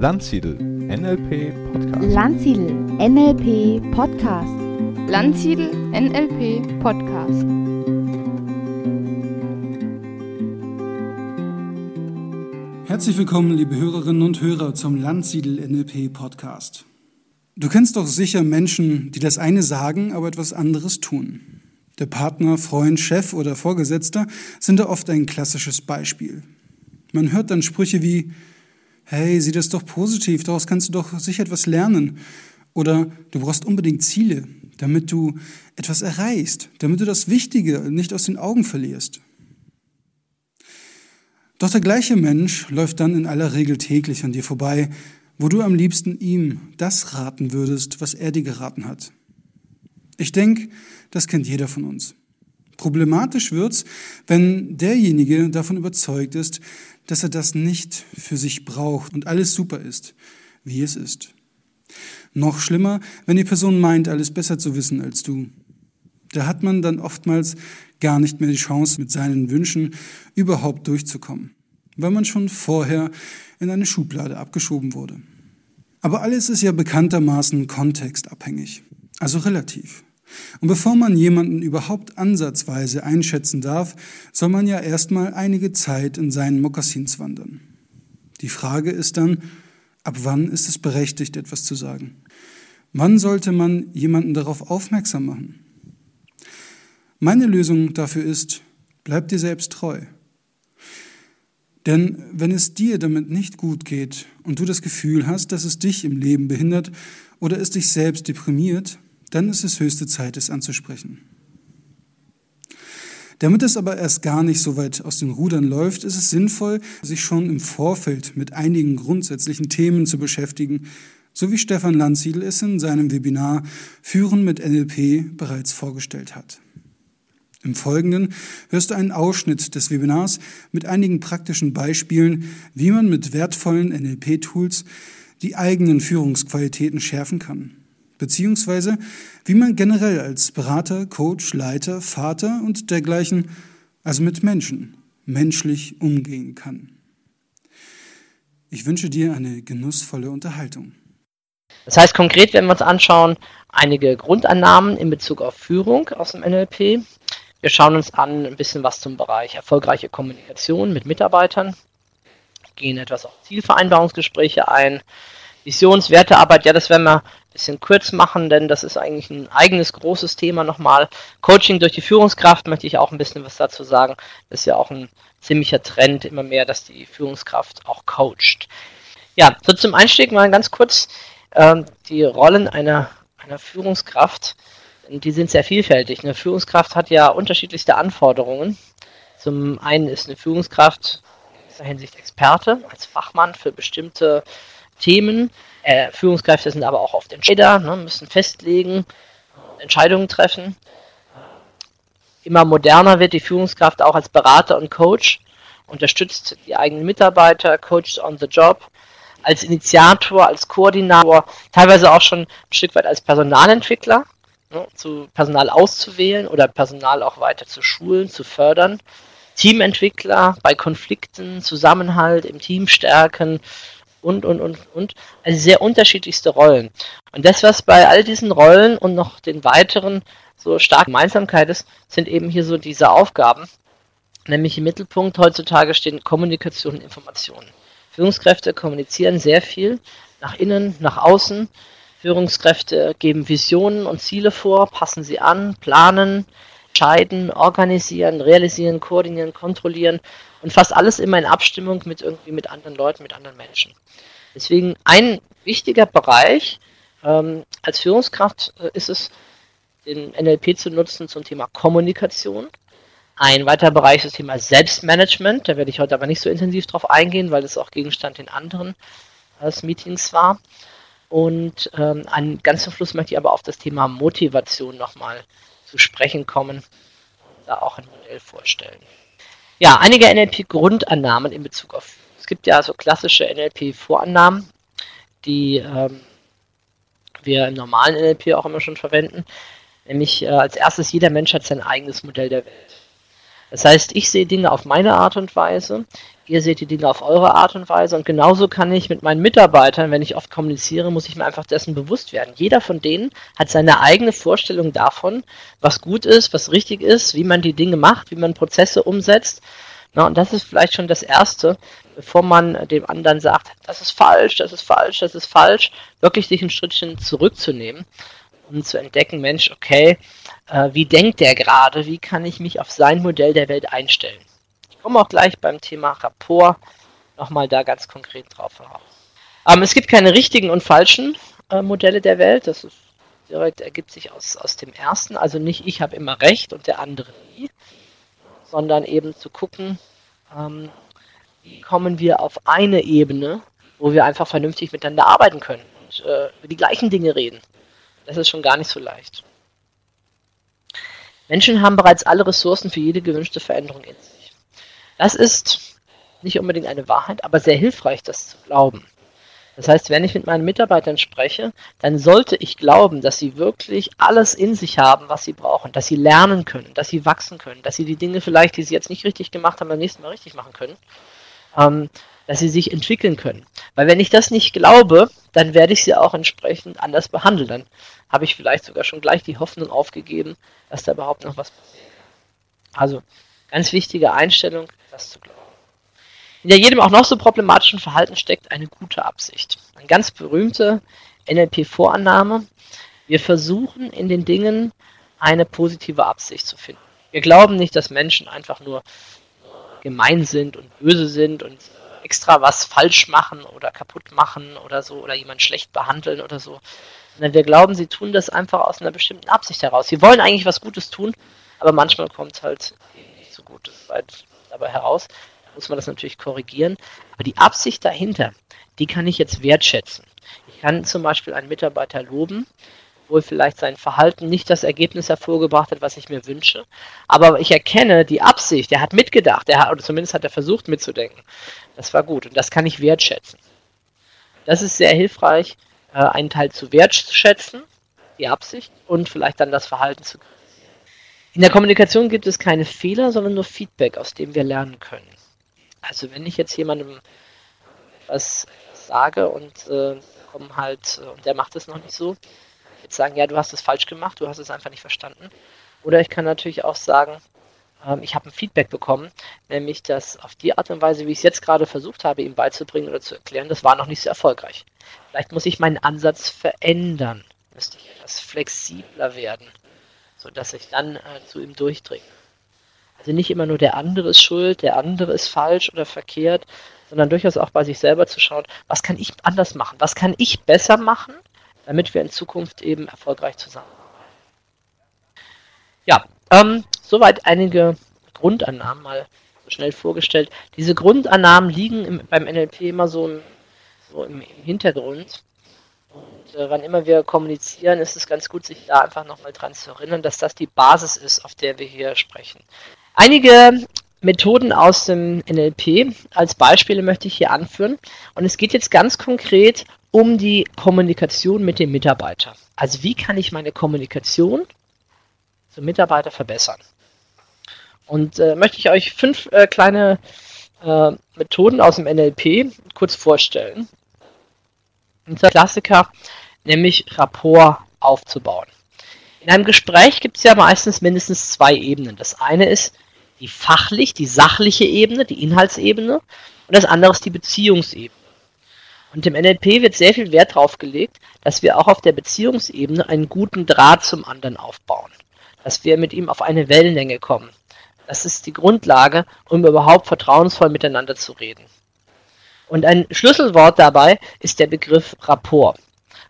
Landsiedel NLP Podcast. Landsiedel NLP Podcast. Landsiedel NLP Podcast. Herzlich willkommen, liebe Hörerinnen und Hörer, zum Landsiedel NLP Podcast. Du kennst doch sicher Menschen, die das eine sagen, aber etwas anderes tun. Der Partner, Freund, Chef oder Vorgesetzter sind da oft ein klassisches Beispiel. Man hört dann Sprüche wie, hey, sieh das doch positiv, daraus kannst du doch sicher etwas lernen. Oder du brauchst unbedingt Ziele, damit du etwas erreichst, damit du das Wichtige nicht aus den Augen verlierst. Doch der gleiche Mensch läuft dann in aller Regel täglich an dir vorbei, wo du am liebsten ihm das raten würdest, was er dir geraten hat. Ich denke, das kennt jeder von uns. Problematisch wird's, wenn derjenige davon überzeugt ist, dass er das nicht für sich braucht und alles super ist, wie es ist. Noch schlimmer, wenn die Person meint, alles besser zu wissen als du. Da hat man dann oftmals gar nicht mehr die Chance, mit seinen Wünschen überhaupt durchzukommen, weil man schon vorher in eine Schublade abgeschoben wurde. Aber alles ist ja bekanntermaßen kontextabhängig, also relativ. Und bevor man jemanden überhaupt ansatzweise einschätzen darf, soll man ja erstmal einige Zeit in seinen Mokassins wandern. Die Frage ist dann, ab wann ist es berechtigt, etwas zu sagen? Wann sollte man jemanden darauf aufmerksam machen? Meine Lösung dafür ist, bleib dir selbst treu. Denn wenn es dir damit nicht gut geht und du das Gefühl hast, dass es dich im Leben behindert oder es dich selbst deprimiert, dann ist es höchste Zeit, es anzusprechen. Damit es aber erst gar nicht so weit aus den Rudern läuft, ist es sinnvoll, sich schon im Vorfeld mit einigen grundsätzlichen Themen zu beschäftigen, so wie Stefan Landsiedel es in seinem Webinar Führen mit NLP bereits vorgestellt hat. Im Folgenden hörst du einen Ausschnitt des Webinars mit einigen praktischen Beispielen, wie man mit wertvollen NLP-Tools die eigenen Führungsqualitäten schärfen kann beziehungsweise wie man generell als Berater, Coach, Leiter, Vater und dergleichen, also mit Menschen, menschlich umgehen kann. Ich wünsche dir eine genussvolle Unterhaltung. Das heißt konkret, wenn wir uns anschauen, einige Grundannahmen in Bezug auf Führung aus dem NLP. Wir schauen uns an ein bisschen was zum Bereich erfolgreiche Kommunikation mit Mitarbeitern, gehen etwas auf Zielvereinbarungsgespräche ein, Visionswertearbeit, ja, das werden wir bisschen kurz machen, denn das ist eigentlich ein eigenes großes Thema nochmal. Coaching durch die Führungskraft möchte ich auch ein bisschen was dazu sagen. Das ist ja auch ein ziemlicher Trend immer mehr, dass die Führungskraft auch coacht. Ja, so zum Einstieg mal ganz kurz ähm, die Rollen einer, einer Führungskraft. Die sind sehr vielfältig. Eine Führungskraft hat ja unterschiedlichste Anforderungen. Zum einen ist eine Führungskraft in dieser Hinsicht Experte als Fachmann für bestimmte Themen. Äh, Führungskräfte sind aber auch oft Entscheider, ne, müssen festlegen, Entscheidungen treffen. Immer moderner wird die Führungskraft auch als Berater und Coach, unterstützt die eigenen Mitarbeiter, coaches on the job, als Initiator, als Koordinator, teilweise auch schon ein Stück weit als Personalentwickler, ne, zu Personal auszuwählen oder Personal auch weiter zu schulen, zu fördern. Teamentwickler bei Konflikten, Zusammenhalt im Team stärken, und, und, und, und. Also sehr unterschiedlichste Rollen. Und das, was bei all diesen Rollen und noch den weiteren so stark Gemeinsamkeit ist, sind eben hier so diese Aufgaben. Nämlich im Mittelpunkt heutzutage stehen Kommunikation und Informationen. Führungskräfte kommunizieren sehr viel nach innen, nach außen. Führungskräfte geben Visionen und Ziele vor, passen sie an, planen, entscheiden, organisieren, realisieren, koordinieren, kontrollieren und fast alles immer in Abstimmung mit irgendwie mit anderen Leuten, mit anderen Menschen. Deswegen ein wichtiger Bereich ähm, als Führungskraft äh, ist es, den NLP zu nutzen zum Thema Kommunikation. Ein weiterer Bereich ist das Thema Selbstmanagement. Da werde ich heute aber nicht so intensiv drauf eingehen, weil das auch Gegenstand in anderen äh, Meetings war. Und ähm, an ganz Schluss möchte ich aber auf das Thema Motivation nochmal zu sprechen kommen, da auch ein Modell vorstellen. Ja, einige NLP-Grundannahmen in Bezug auf, es gibt ja so klassische NLP-Vorannahmen, die ähm, wir im normalen NLP auch immer schon verwenden. Nämlich äh, als erstes, jeder Mensch hat sein eigenes Modell der Welt. Das heißt, ich sehe Dinge auf meine Art und Weise, ihr seht die Dinge auf eure Art und Weise und genauso kann ich mit meinen Mitarbeitern, wenn ich oft kommuniziere, muss ich mir einfach dessen bewusst werden. Jeder von denen hat seine eigene Vorstellung davon, was gut ist, was richtig ist, wie man die Dinge macht, wie man Prozesse umsetzt. Na, und das ist vielleicht schon das Erste, bevor man dem anderen sagt, das ist falsch, das ist falsch, das ist falsch, wirklich sich ein Schrittchen zurückzunehmen und zu entdecken, Mensch, okay, äh, wie denkt der gerade, wie kann ich mich auf sein Modell der Welt einstellen. Ich komme auch gleich beim Thema Rapport nochmal da ganz konkret drauf heraus. Ähm, es gibt keine richtigen und falschen äh, Modelle der Welt, das ist direkt ergibt sich aus, aus dem ersten, also nicht ich habe immer recht und der andere nie, sondern eben zu gucken, ähm, wie kommen wir auf eine Ebene, wo wir einfach vernünftig miteinander arbeiten können und äh, über die gleichen Dinge reden. Das ist schon gar nicht so leicht. Menschen haben bereits alle Ressourcen für jede gewünschte Veränderung in sich. Das ist nicht unbedingt eine Wahrheit, aber sehr hilfreich, das zu glauben. Das heißt, wenn ich mit meinen Mitarbeitern spreche, dann sollte ich glauben, dass sie wirklich alles in sich haben, was sie brauchen, dass sie lernen können, dass sie wachsen können, dass sie die Dinge vielleicht, die sie jetzt nicht richtig gemacht haben, beim nächsten Mal richtig machen können, ähm, dass sie sich entwickeln können. Weil wenn ich das nicht glaube, dann werde ich sie auch entsprechend anders behandeln. Dann habe ich vielleicht sogar schon gleich die Hoffnung aufgegeben, dass da überhaupt noch was passiert. Also ganz wichtige Einstellung, das zu glauben. In jedem auch noch so problematischen Verhalten steckt eine gute Absicht. Eine ganz berühmte NLP-Vorannahme. Wir versuchen in den Dingen eine positive Absicht zu finden. Wir glauben nicht, dass Menschen einfach nur gemein sind und böse sind und extra was falsch machen oder kaputt machen oder so oder jemand schlecht behandeln oder so. Sondern wir glauben, sie tun das einfach aus einer bestimmten Absicht heraus. Sie wollen eigentlich was Gutes tun, aber manchmal kommt es halt nicht so gut dabei heraus. Da muss man das natürlich korrigieren. Aber die Absicht dahinter, die kann ich jetzt wertschätzen. Ich kann zum Beispiel einen Mitarbeiter loben, obwohl vielleicht sein Verhalten nicht das Ergebnis hervorgebracht hat, was ich mir wünsche. Aber ich erkenne die Absicht, er hat mitgedacht, er hat, oder zumindest hat er versucht mitzudenken. Das war gut und das kann ich wertschätzen. Das ist sehr hilfreich, äh, einen Teil zu wertschätzen, die Absicht und vielleicht dann das Verhalten zu in der Kommunikation gibt es keine Fehler, sondern nur Feedback, aus dem wir lernen können. Also wenn ich jetzt jemandem was sage und äh, kommen halt, und der macht es noch nicht so, jetzt sagen, ja, du hast es falsch gemacht, du hast es einfach nicht verstanden. Oder ich kann natürlich auch sagen, ähm, ich habe ein Feedback bekommen, nämlich, dass auf die Art und Weise, wie ich es jetzt gerade versucht habe, ihm beizubringen oder zu erklären, das war noch nicht so erfolgreich. Vielleicht muss ich meinen Ansatz verändern, müsste ich etwas flexibler werden, sodass ich dann äh, zu ihm durchdringe. Also nicht immer nur der andere ist schuld, der andere ist falsch oder verkehrt, sondern durchaus auch bei sich selber zu schauen, was kann ich anders machen, was kann ich besser machen, damit wir in Zukunft eben erfolgreich zusammenarbeiten. Ja, ähm, soweit einige Grundannahmen mal schnell vorgestellt. Diese Grundannahmen liegen im, beim NLP immer so im, so im, im Hintergrund. Und äh, wann immer wir kommunizieren, ist es ganz gut, sich da einfach nochmal dran zu erinnern, dass das die Basis ist, auf der wir hier sprechen. Einige Methoden aus dem NLP als Beispiele möchte ich hier anführen. Und es geht jetzt ganz konkret um die Kommunikation mit dem Mitarbeiter. Also wie kann ich meine Kommunikation zum Mitarbeiter verbessern? Und äh, möchte ich euch fünf äh, kleine äh, Methoden aus dem NLP kurz vorstellen. Unser Klassiker, nämlich Rapport aufzubauen. In einem Gespräch gibt es ja meistens mindestens zwei Ebenen. Das eine ist die fachlich, die sachliche Ebene, die Inhaltsebene und das andere ist die Beziehungsebene. Und im NLP wird sehr viel Wert darauf gelegt, dass wir auch auf der Beziehungsebene einen guten Draht zum anderen aufbauen. Dass wir mit ihm auf eine Wellenlänge kommen. Das ist die Grundlage, um überhaupt vertrauensvoll miteinander zu reden. Und ein Schlüsselwort dabei ist der Begriff Rapport.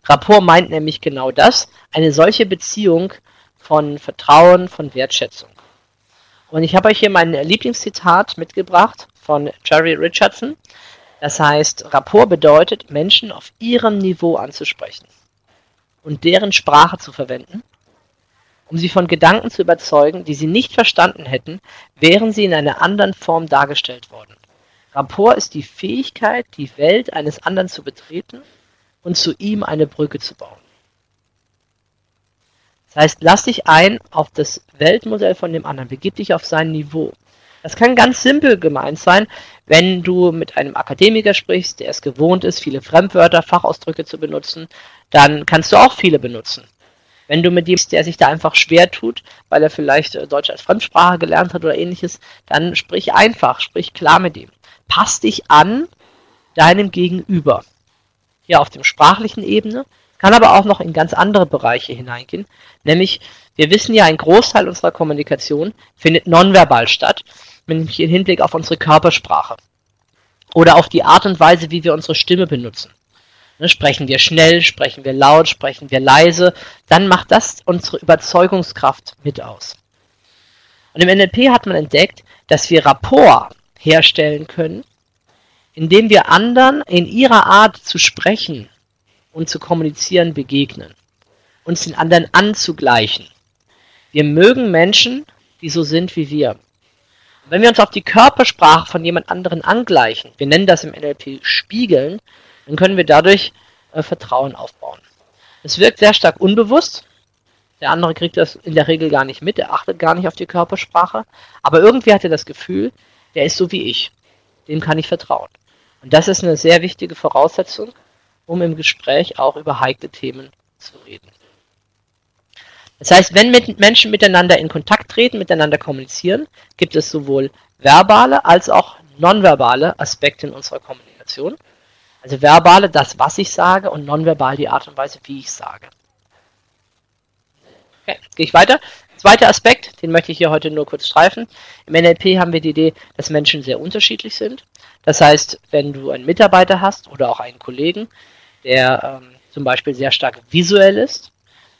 Rapport meint nämlich genau das, eine solche Beziehung von Vertrauen, von Wertschätzung. Und ich habe euch hier mein Lieblingszitat mitgebracht von Jerry Richardson. Das heißt, Rapport bedeutet, Menschen auf ihrem Niveau anzusprechen und deren Sprache zu verwenden, um sie von Gedanken zu überzeugen, die sie nicht verstanden hätten, wären sie in einer anderen Form dargestellt worden. Rapport ist die Fähigkeit, die Welt eines anderen zu betreten und zu ihm eine Brücke zu bauen. Das heißt, lass dich ein auf das Weltmodell von dem anderen, begib dich auf sein Niveau. Das kann ganz simpel gemeint sein, wenn du mit einem Akademiker sprichst, der es gewohnt ist, viele Fremdwörter, Fachausdrücke zu benutzen, dann kannst du auch viele benutzen. Wenn du mit jemandem, der sich da einfach schwer tut, weil er vielleicht äh, Deutsch als Fremdsprache gelernt hat oder ähnliches, dann sprich einfach, sprich klar mit ihm. Pass dich an deinem Gegenüber. Hier auf dem sprachlichen Ebene, kann aber auch noch in ganz andere Bereiche hineingehen. Nämlich, wir wissen ja, ein Großteil unserer Kommunikation findet nonverbal statt, nämlich im Hinblick auf unsere Körpersprache oder auf die Art und Weise, wie wir unsere Stimme benutzen. Ne, sprechen wir schnell, sprechen wir laut, sprechen wir leise, dann macht das unsere Überzeugungskraft mit aus. Und im NLP hat man entdeckt, dass wir Rapport herstellen können, indem wir anderen in ihrer Art zu sprechen und zu kommunizieren begegnen, uns den anderen anzugleichen. Wir mögen Menschen, die so sind wie wir. wenn wir uns auf die Körpersprache von jemand anderen angleichen, wir nennen das im NLP spiegeln, dann können wir dadurch äh, Vertrauen aufbauen. Es wirkt sehr stark unbewusst. Der andere kriegt das in der Regel gar nicht mit, er achtet gar nicht auf die Körpersprache. Aber irgendwie hat er das Gefühl, der ist so wie ich. Dem kann ich vertrauen. Und das ist eine sehr wichtige Voraussetzung, um im Gespräch auch über heikle Themen zu reden. Das heißt, wenn mit Menschen miteinander in Kontakt treten, miteinander kommunizieren, gibt es sowohl verbale als auch nonverbale Aspekte in unserer Kommunikation. Also verbale, das, was ich sage, und nonverbal die Art und Weise, wie ich sage. Okay, gehe ich weiter. Zweiter Aspekt, den möchte ich hier heute nur kurz streifen. Im NLP haben wir die Idee, dass Menschen sehr unterschiedlich sind. Das heißt, wenn du einen Mitarbeiter hast oder auch einen Kollegen, der ähm, zum Beispiel sehr stark visuell ist,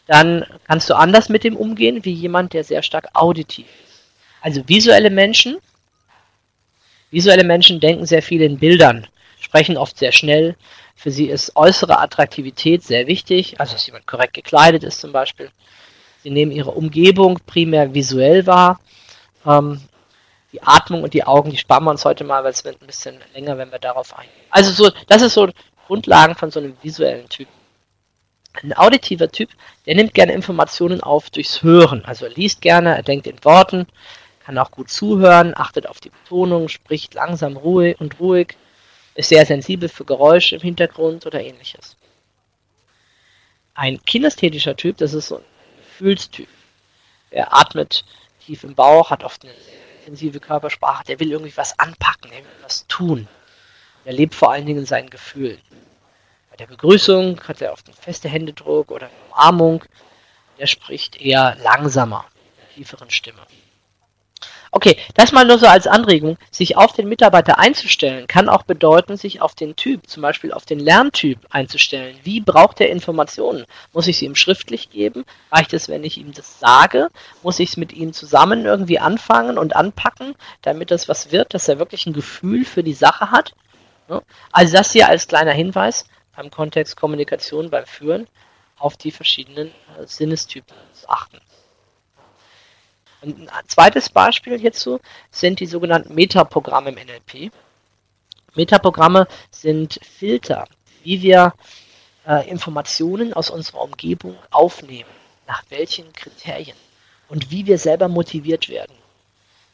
dann kannst du anders mit dem umgehen, wie jemand, der sehr stark auditiv ist. Also visuelle Menschen, visuelle Menschen denken sehr viel in Bildern sprechen oft sehr schnell. Für sie ist äußere Attraktivität sehr wichtig, also dass jemand korrekt gekleidet ist zum Beispiel. Sie nehmen ihre Umgebung primär visuell wahr. Ähm, die Atmung und die Augen, die sparen wir uns heute mal, weil es wird ein bisschen länger, wenn wir darauf eingehen. Also so, das ist so Grundlagen von so einem visuellen Typ. Ein auditiver Typ, der nimmt gerne Informationen auf durchs Hören. Also er liest gerne, er denkt in Worten, kann auch gut zuhören, achtet auf die Betonung, spricht langsam ruhig und ruhig, ist sehr sensibel für Geräusche im Hintergrund oder ähnliches. Ein kinästhetischer Typ, das ist so ein Gefühlstyp. Er atmet tief im Bauch, hat oft eine intensive Körpersprache, der will irgendwie was anpacken, er was tun. Er lebt vor allen Dingen in seinen Gefühlen. Der Begrüßung hat er oft einen festen Händedruck oder eine Umarmung. Er spricht eher langsamer, tieferen Stimme. Okay, das mal nur so als Anregung. Sich auf den Mitarbeiter einzustellen, kann auch bedeuten, sich auf den Typ, zum Beispiel auf den Lerntyp einzustellen. Wie braucht er Informationen? Muss ich sie ihm schriftlich geben? Reicht es, wenn ich ihm das sage? Muss ich es mit ihm zusammen irgendwie anfangen und anpacken, damit das was wird, dass er wirklich ein Gefühl für die Sache hat? Also das hier als kleiner Hinweis beim Kontext Kommunikation, beim Führen auf die verschiedenen äh, Sinnestypen achten. Ein zweites Beispiel hierzu sind die sogenannten Metaprogramme im NLP. Metaprogramme sind Filter, wie wir äh, Informationen aus unserer Umgebung aufnehmen, nach welchen Kriterien und wie wir selber motiviert werden.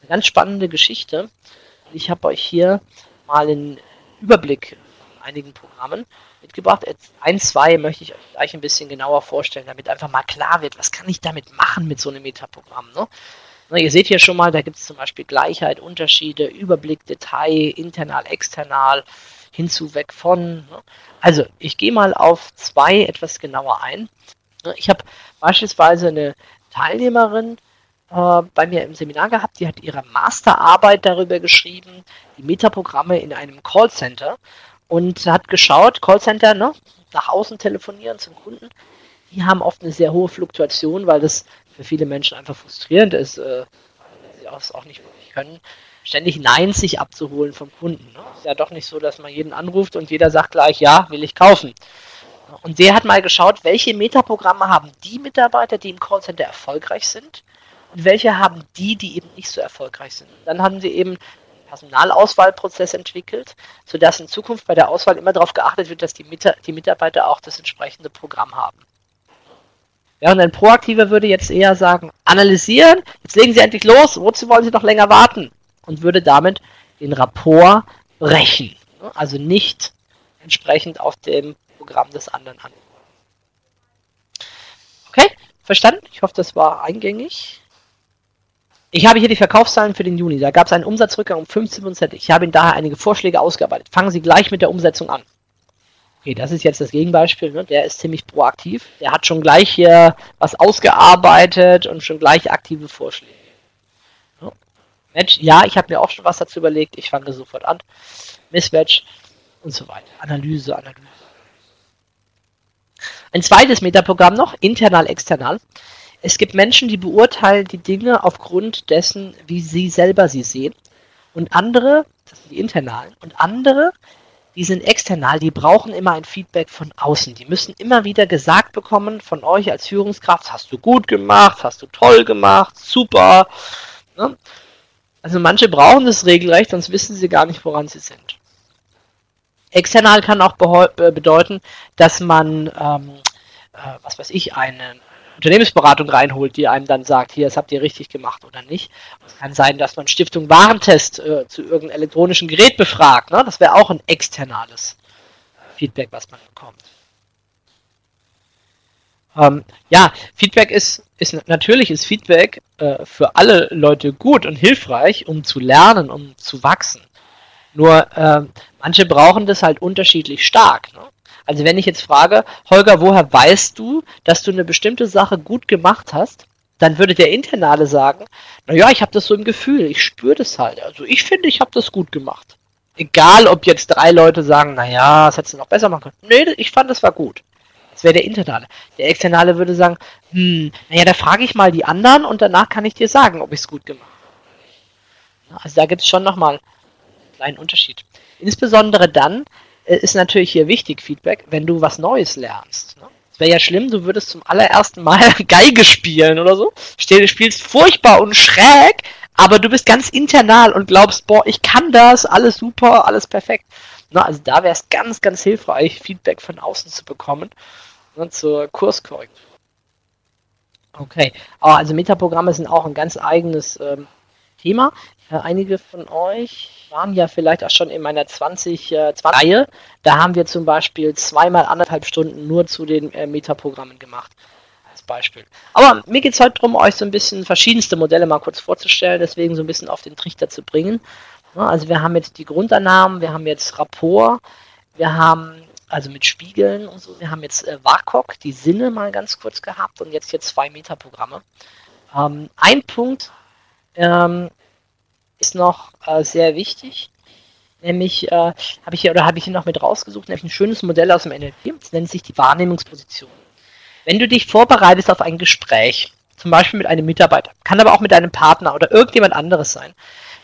Eine ganz spannende Geschichte. Ich habe euch hier mal einen Überblick von einigen Programmen mitgebracht. Ein, zwei möchte ich euch gleich ein bisschen genauer vorstellen, damit einfach mal klar wird, was kann ich damit machen mit so einem Metaprogramm. Ne? Na, ihr seht hier schon mal, da gibt es zum Beispiel Gleichheit, Unterschiede, Überblick, Detail, internal, external, hinzu, weg von. Ne? Also, ich gehe mal auf zwei etwas genauer ein. Ne, ich habe beispielsweise eine Teilnehmerin äh, bei mir im Seminar gehabt, die hat ihre Masterarbeit darüber geschrieben, die Metaprogramme in einem Callcenter und hat geschaut, Callcenter, ne, nach außen telefonieren zum Kunden, die haben oft eine sehr hohe Fluktuation, weil das für viele Menschen einfach frustrierend ist, äh, weil sie es auch nicht wirklich können, ständig Nein sich abzuholen vom Kunden. Ne? Ist ja doch nicht so, dass man jeden anruft und jeder sagt gleich, ja, will ich kaufen. Und der hat mal geschaut, welche Metaprogramme haben die Mitarbeiter, die im Callcenter erfolgreich sind und welche haben die, die eben nicht so erfolgreich sind. Dann haben sie eben Personalauswahlprozess entwickelt, sodass in Zukunft bei der Auswahl immer darauf geachtet wird, dass die, Mit die Mitarbeiter auch das entsprechende Programm haben. Während ein Proaktiver würde jetzt eher sagen, analysieren, jetzt legen Sie endlich los, wozu wollen Sie noch länger warten? und würde damit den Rapport brechen. Also nicht entsprechend auf dem Programm des anderen an. Okay, verstanden? Ich hoffe, das war eingängig. Ich habe hier die Verkaufszahlen für den Juni. Da gab es einen Umsatzrückgang um 15%. Ich habe Ihnen daher einige Vorschläge ausgearbeitet. Fangen Sie gleich mit der Umsetzung an. Okay, das ist jetzt das Gegenbeispiel. Ne? Der ist ziemlich proaktiv. Der hat schon gleich hier was ausgearbeitet und schon gleich aktive Vorschläge. Match, ja, ich habe mir auch schon was dazu überlegt. Ich fange sofort an. Mismatch und so weiter. Analyse, Analyse. Ein zweites Metaprogramm noch, internal, external. Es gibt Menschen, die beurteilen die Dinge aufgrund dessen, wie sie selber sie sehen. Und andere, das sind die internalen, und andere, die sind external, die brauchen immer ein Feedback von außen. Die müssen immer wieder gesagt bekommen von euch als Führungskraft, hast du gut gemacht, hast du toll gemacht, super. Ne? Also manche brauchen das regelrecht, sonst wissen sie gar nicht, woran sie sind. External kann auch bedeuten, dass man, ähm, äh, was weiß ich, einen Unternehmensberatung reinholt, die einem dann sagt, hier, das habt ihr richtig gemacht oder nicht. Es kann sein, dass man Stiftung Warentest äh, zu irgendeinem elektronischen Gerät befragt. Ne? Das wäre auch ein externales Feedback, was man bekommt. Ähm, ja, Feedback ist, ist natürlich ist Feedback äh, für alle Leute gut und hilfreich, um zu lernen, um zu wachsen. Nur äh, manche brauchen das halt unterschiedlich stark. Ne? Also wenn ich jetzt frage, Holger, woher weißt du, dass du eine bestimmte Sache gut gemacht hast? Dann würde der Internale sagen, naja, ich habe das so im Gefühl, ich spüre das halt. Also ich finde, ich habe das gut gemacht. Egal, ob jetzt drei Leute sagen, naja, das hättest du noch besser machen können. Nee, ich fand, das war gut. Das wäre der Internale. Der Externe würde sagen, hm, naja, da frage ich mal die anderen und danach kann ich dir sagen, ob ich es gut gemacht habe. Also da gibt es schon nochmal einen kleinen Unterschied. Insbesondere dann, ist natürlich hier wichtig, Feedback, wenn du was Neues lernst. Ne? Es wäre ja schlimm, du würdest zum allerersten Mal Geige spielen oder so. Du spielst furchtbar und schräg, aber du bist ganz internal und glaubst, boah, ich kann das, alles super, alles perfekt. Na, also da wäre es ganz, ganz hilfreich, Feedback von außen zu bekommen ne, zur Kurskorrektur. Okay, also Metaprogramme sind auch ein ganz eigenes ähm, Thema. Äh, einige von euch waren ja vielleicht auch schon in meiner 20, äh, 20 Reihe. Da haben wir zum Beispiel zweimal anderthalb Stunden nur zu den äh, Metaprogrammen gemacht. Als Beispiel. Aber mir geht es heute darum, euch so ein bisschen verschiedenste Modelle mal kurz vorzustellen, deswegen so ein bisschen auf den Trichter zu bringen. Ja, also wir haben jetzt die Grundannahmen, wir haben jetzt Rapport, wir haben also mit Spiegeln und so, wir haben jetzt äh, WAKOK, die Sinne mal ganz kurz gehabt und jetzt hier zwei Metaprogramme. Ähm, ein Punkt, ähm, ist noch äh, sehr wichtig. Nämlich äh, habe ich hier oder habe ich hier noch mit rausgesucht, nämlich ein schönes Modell aus dem NLP. Das nennt sich die Wahrnehmungsposition. Wenn du dich vorbereitest auf ein Gespräch, zum Beispiel mit einem Mitarbeiter, kann aber auch mit einem Partner oder irgendjemand anderes sein,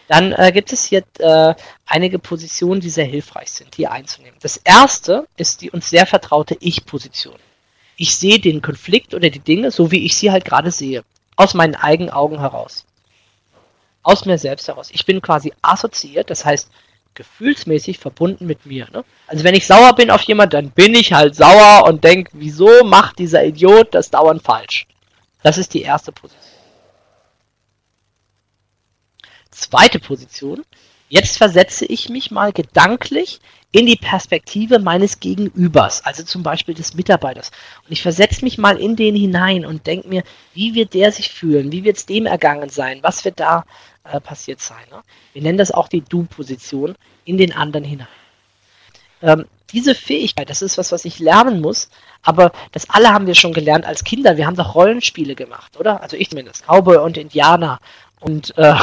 dann äh, gibt es hier äh, einige Positionen, die sehr hilfreich sind, die einzunehmen. Das erste ist die uns sehr vertraute Ich-Position. Ich sehe den Konflikt oder die Dinge so, wie ich sie halt gerade sehe, aus meinen eigenen Augen heraus aus mir selbst heraus. Ich bin quasi assoziiert, das heißt gefühlsmäßig verbunden mit mir. Ne? Also wenn ich sauer bin auf jemand, dann bin ich halt sauer und denke, wieso macht dieser Idiot das dauernd falsch? Das ist die erste Position. Zweite Position. Jetzt versetze ich mich mal gedanklich in die Perspektive meines Gegenübers, also zum Beispiel des Mitarbeiters. Und ich versetze mich mal in den hinein und denke mir, wie wird der sich fühlen? Wie wird es dem ergangen sein? Was wird da äh, passiert sein. Ne? Wir nennen das auch die Du-Position in den anderen hinein. Ähm, diese Fähigkeit, das ist was, was ich lernen muss, aber das alle haben wir schon gelernt als Kinder. Wir haben doch Rollenspiele gemacht, oder? Also ich zumindest. Cowboy und Indianer und, äh,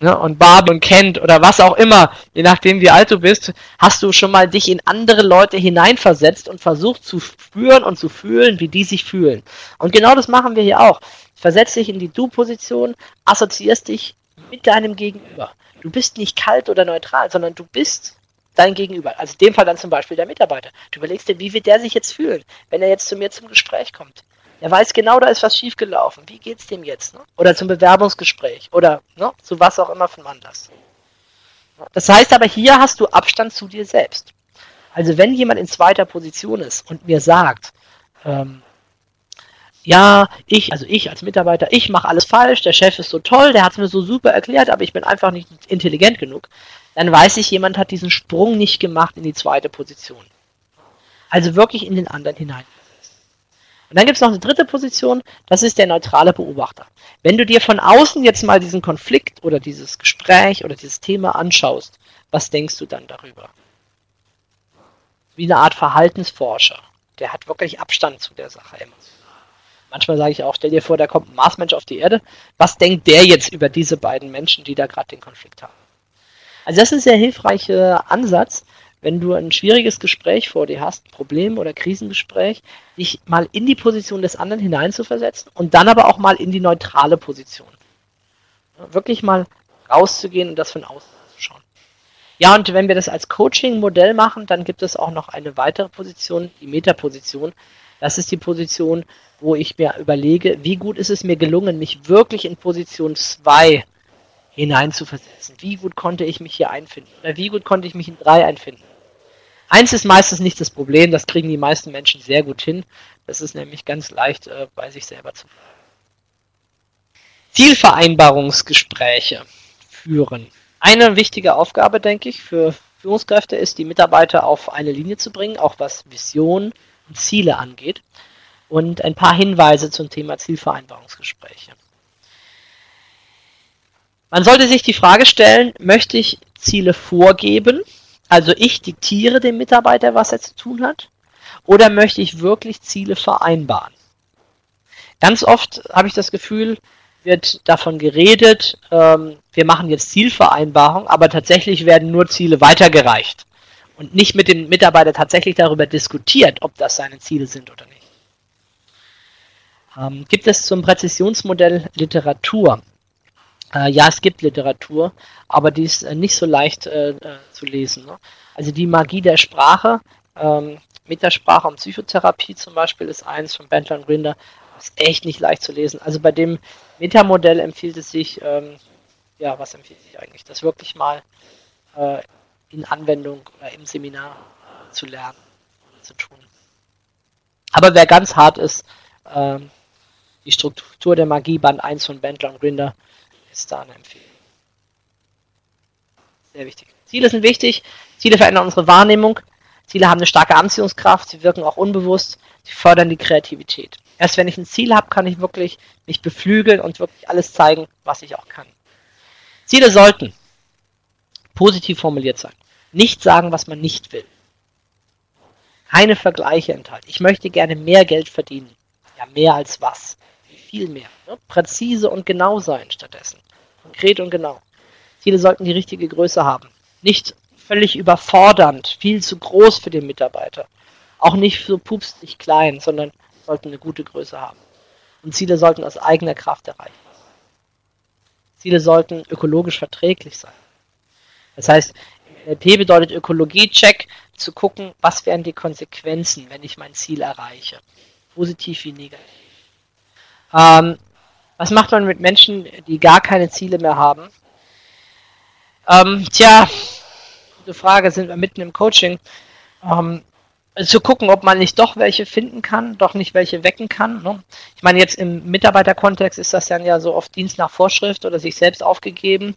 ne, und Barbie und Kent oder was auch immer, je nachdem wie alt du bist, hast du schon mal dich in andere Leute hineinversetzt und versucht zu spüren und zu fühlen, wie die sich fühlen. Und genau das machen wir hier auch. Versetz dich in die Du-Position, assoziierst dich mit deinem Gegenüber. Du bist nicht kalt oder neutral, sondern du bist dein Gegenüber. Also in dem Fall dann zum Beispiel der Mitarbeiter. Du überlegst dir, wie wird der sich jetzt fühlen, wenn er jetzt zu mir zum Gespräch kommt. Er weiß genau, da ist was schiefgelaufen. Wie geht's dem jetzt? Ne? Oder zum Bewerbungsgespräch oder ne, zu was auch immer von Anlass. Das heißt aber, hier hast du Abstand zu dir selbst. Also wenn jemand in zweiter Position ist und mir sagt, ähm, ja, ich, also ich als Mitarbeiter, ich mache alles falsch, der Chef ist so toll, der hat es mir so super erklärt, aber ich bin einfach nicht intelligent genug, dann weiß ich, jemand hat diesen Sprung nicht gemacht in die zweite Position. Also wirklich in den anderen hinein. Und dann gibt es noch eine dritte Position, das ist der neutrale Beobachter. Wenn du dir von außen jetzt mal diesen Konflikt oder dieses Gespräch oder dieses Thema anschaust, was denkst du dann darüber? Wie eine Art Verhaltensforscher. Der hat wirklich Abstand zu der Sache immer. Manchmal sage ich auch, stell dir vor, da kommt ein Marsmensch auf die Erde. Was denkt der jetzt über diese beiden Menschen, die da gerade den Konflikt haben? Also das ist ein sehr hilfreicher Ansatz, wenn du ein schwieriges Gespräch vor dir hast, Problem- oder Krisengespräch, dich mal in die Position des anderen hineinzuversetzen und dann aber auch mal in die neutrale Position. Wirklich mal rauszugehen und das von außen zu schauen. Ja, und wenn wir das als Coaching-Modell machen, dann gibt es auch noch eine weitere Position, die Metaposition. Das ist die Position, wo ich mir überlege, wie gut ist es mir gelungen, mich wirklich in Position 2 hineinzuversetzen. Wie gut konnte ich mich hier einfinden? Oder wie gut konnte ich mich in 3 einfinden? Eins ist meistens nicht das Problem, das kriegen die meisten Menschen sehr gut hin. Das ist nämlich ganz leicht äh, bei sich selber zu bleiben. Zielvereinbarungsgespräche führen. Eine wichtige Aufgabe, denke ich, für Führungskräfte ist, die Mitarbeiter auf eine Linie zu bringen, auch was Vision und Ziele angeht. Und ein paar Hinweise zum Thema Zielvereinbarungsgespräche. Man sollte sich die Frage stellen, möchte ich Ziele vorgeben also ich diktiere dem Mitarbeiter, was er zu tun hat, oder möchte ich wirklich Ziele vereinbaren? Ganz oft habe ich das Gefühl, wird davon geredet, ähm, wir machen jetzt Zielvereinbarung, aber tatsächlich werden nur Ziele weitergereicht und nicht mit dem Mitarbeiter tatsächlich darüber diskutiert, ob das seine Ziele sind oder nicht. Ähm, gibt es zum Präzisionsmodell Literatur? Äh, ja, es gibt Literatur, aber die ist äh, nicht so leicht äh, äh, zu lesen. Ne? Also die Magie der Sprache, ähm, Metasprache und Psychotherapie zum Beispiel ist eins von Bentler und Grinder, ist echt nicht leicht zu lesen. Also bei dem Metamodell empfiehlt es sich, ähm, ja, was empfiehlt sich eigentlich, das wirklich mal äh, in Anwendung oder im Seminar zu lernen, zu tun. Aber wer ganz hart ist, ähm, die Struktur der Magie, Band 1 von Bentler und Grinder, ist da eine Empfehlung. Sehr wichtig. Ziele sind wichtig. Ziele verändern unsere Wahrnehmung. Ziele haben eine starke Anziehungskraft. Sie wirken auch unbewusst. Sie fördern die Kreativität. Erst wenn ich ein Ziel habe, kann ich wirklich mich beflügeln und wirklich alles zeigen, was ich auch kann. Ziele sollten positiv formuliert sein. Nicht sagen, was man nicht will. Keine Vergleiche enthalten. Ich möchte gerne mehr Geld verdienen. Ja, mehr als was? Viel mehr. Ne? Präzise und genau sein stattdessen konkret und genau. Ziele sollten die richtige Größe haben. Nicht völlig überfordernd, viel zu groß für den Mitarbeiter. Auch nicht so pupsig klein, sondern sollten eine gute Größe haben. Und Ziele sollten aus eigener Kraft erreicht werden. Ziele sollten ökologisch verträglich sein. Das heißt, P bedeutet Ökologie-Check, zu gucken, was wären die Konsequenzen, wenn ich mein Ziel erreiche. Positiv wie negativ. Ähm, was macht man mit Menschen, die gar keine Ziele mehr haben? Ähm, tja, gute Frage, sind wir mitten im Coaching. Ähm, zu gucken, ob man nicht doch welche finden kann, doch nicht welche wecken kann. Ne? Ich meine, jetzt im Mitarbeiterkontext ist das dann ja so oft Dienst nach Vorschrift oder sich selbst aufgegeben.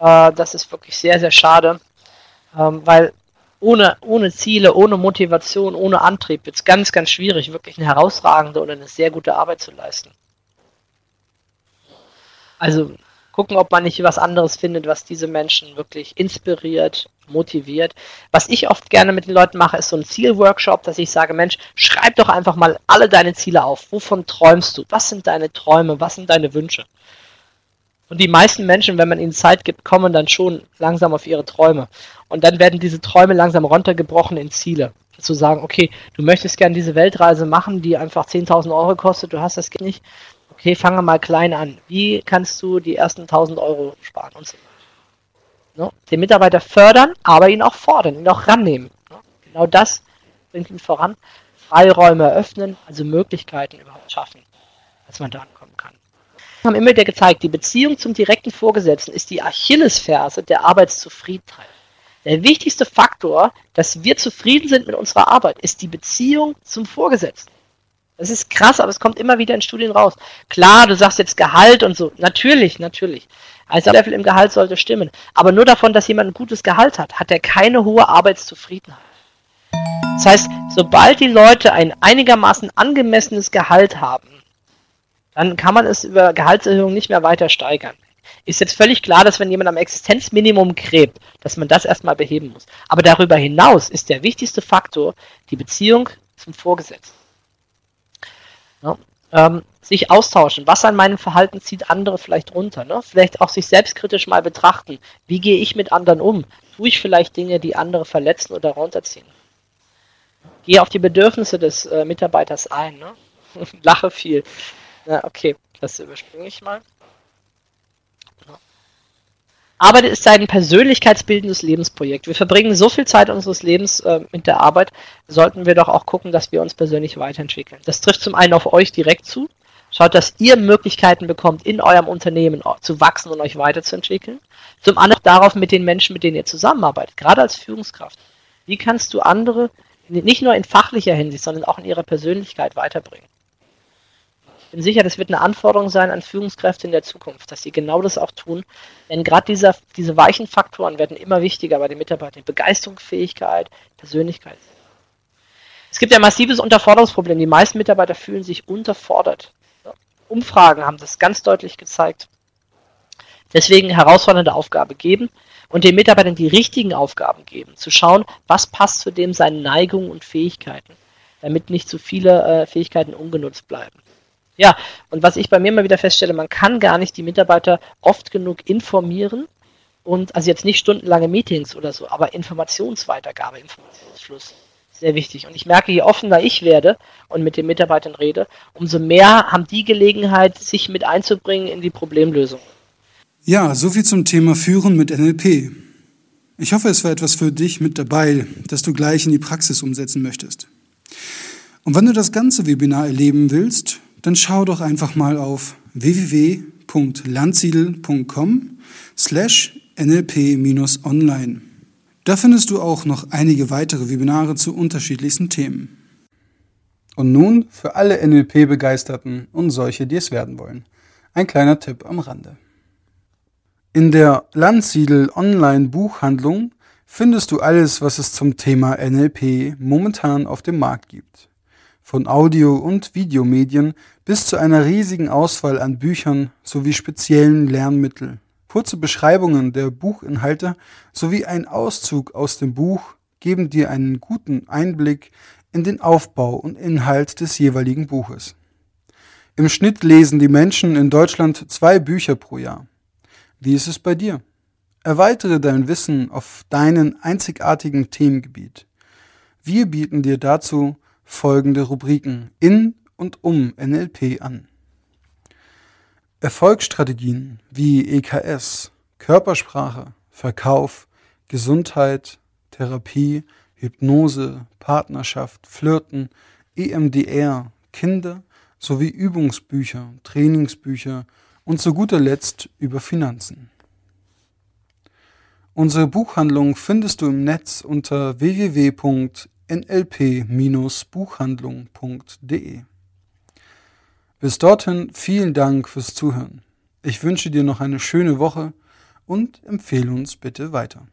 Äh, das ist wirklich sehr, sehr schade, ähm, weil ohne, ohne Ziele, ohne Motivation, ohne Antrieb wird es ganz, ganz schwierig, wirklich eine herausragende oder eine sehr gute Arbeit zu leisten. Also gucken, ob man nicht was anderes findet, was diese Menschen wirklich inspiriert, motiviert. Was ich oft gerne mit den Leuten mache, ist so ein Zielworkshop, dass ich sage, Mensch, schreib doch einfach mal alle deine Ziele auf. Wovon träumst du? Was sind deine Träume? Was sind deine Wünsche? Und die meisten Menschen, wenn man ihnen Zeit gibt, kommen dann schon langsam auf ihre Träume. Und dann werden diese Träume langsam runtergebrochen in Ziele. Zu sagen, okay, du möchtest gerne diese Weltreise machen, die einfach 10.000 Euro kostet, du hast das nicht okay, fange mal klein an. Wie kannst du die ersten 1000 Euro sparen und so. Ne? Den Mitarbeiter fördern, aber ihn auch fordern, ihn auch rannehmen. Ne? Genau das bringt ihn voran. Freiräume eröffnen, also Möglichkeiten überhaupt schaffen, dass man da ankommen kann. Wir haben immer wieder gezeigt, die Beziehung zum direkten Vorgesetzten ist die Achillesferse der Arbeitszufriedenheit. Der wichtigste Faktor, dass wir zufrieden sind mit unserer Arbeit, ist die Beziehung zum Vorgesetzten. Das ist krass, aber es kommt immer wieder in Studien raus. Klar, du sagst jetzt Gehalt und so. Natürlich, natürlich. Also Level im Gehalt sollte stimmen. Aber nur davon, dass jemand ein gutes Gehalt hat, hat er keine hohe Arbeitszufriedenheit. Das heißt, sobald die Leute ein einigermaßen angemessenes Gehalt haben, dann kann man es über Gehaltserhöhung nicht mehr weiter steigern. Ist jetzt völlig klar, dass wenn jemand am Existenzminimum gräbt, dass man das erstmal beheben muss. Aber darüber hinaus ist der wichtigste Faktor die Beziehung zum Vorgesetzten. Ja, ähm, sich austauschen. Was an meinem Verhalten zieht andere vielleicht runter? Ne? Vielleicht auch sich selbstkritisch mal betrachten. Wie gehe ich mit anderen um? Tue ich vielleicht Dinge, die andere verletzen oder runterziehen? Gehe auf die Bedürfnisse des äh, Mitarbeiters ein. Ne? Lache viel. Ja, okay, das überspringe ich mal. Arbeit ist ein persönlichkeitsbildendes Lebensprojekt. Wir verbringen so viel Zeit unseres Lebens äh, mit der Arbeit, sollten wir doch auch gucken, dass wir uns persönlich weiterentwickeln. Das trifft zum einen auf euch direkt zu. Schaut, dass ihr Möglichkeiten bekommt, in eurem Unternehmen zu wachsen und euch weiterzuentwickeln. Zum anderen darauf mit den Menschen, mit denen ihr zusammenarbeitet, gerade als Führungskraft. Wie kannst du andere nicht nur in fachlicher Hinsicht, sondern auch in ihrer Persönlichkeit weiterbringen? Ich bin sicher, das wird eine Anforderung sein an Führungskräfte in der Zukunft, dass sie genau das auch tun. Denn gerade diese weichen Faktoren werden immer wichtiger bei den Mitarbeitern. Begeisterungsfähigkeit, Persönlichkeit. Es gibt ein massives Unterforderungsproblem. Die meisten Mitarbeiter fühlen sich unterfordert. Umfragen haben das ganz deutlich gezeigt. Deswegen herausfordernde Aufgabe geben und den Mitarbeitern die richtigen Aufgaben geben. Zu schauen, was passt zu dem seinen Neigungen und Fähigkeiten, damit nicht zu viele äh, Fähigkeiten ungenutzt bleiben. Ja, und was ich bei mir immer wieder feststelle, man kann gar nicht die Mitarbeiter oft genug informieren und also jetzt nicht stundenlange Meetings oder so, aber Informationsweitergabe, Informationsfluss. Sehr wichtig. Und ich merke, je offener ich werde und mit den Mitarbeitern rede, umso mehr haben die Gelegenheit, sich mit einzubringen in die Problemlösung. Ja, soviel zum Thema Führen mit NLP. Ich hoffe, es war etwas für dich mit dabei, das du gleich in die Praxis umsetzen möchtest. Und wenn du das ganze Webinar erleben willst, dann schau doch einfach mal auf www.landsiedel.com slash nlp-online. Da findest du auch noch einige weitere Webinare zu unterschiedlichsten Themen. Und nun für alle NLP-Begeisterten und solche, die es werden wollen. Ein kleiner Tipp am Rande. In der Landsiedel Online-Buchhandlung findest du alles, was es zum Thema NLP momentan auf dem Markt gibt von Audio- und Videomedien bis zu einer riesigen Auswahl an Büchern sowie speziellen Lernmittel. Kurze Beschreibungen der Buchinhalte sowie ein Auszug aus dem Buch geben dir einen guten Einblick in den Aufbau und Inhalt des jeweiligen Buches. Im Schnitt lesen die Menschen in Deutschland zwei Bücher pro Jahr. Wie ist es bei dir? Erweitere dein Wissen auf deinen einzigartigen Themengebiet. Wir bieten dir dazu folgende Rubriken in und um NLP an. Erfolgsstrategien wie EKS, Körpersprache, Verkauf, Gesundheit, Therapie, Hypnose, Partnerschaft, Flirten, EMDR, Kinder sowie Übungsbücher, Trainingsbücher und zu guter Letzt über Finanzen. Unsere Buchhandlung findest du im Netz unter www nlp-buchhandlung.de. Bis dorthin vielen Dank fürs Zuhören. Ich wünsche dir noch eine schöne Woche und empfehle uns bitte weiter.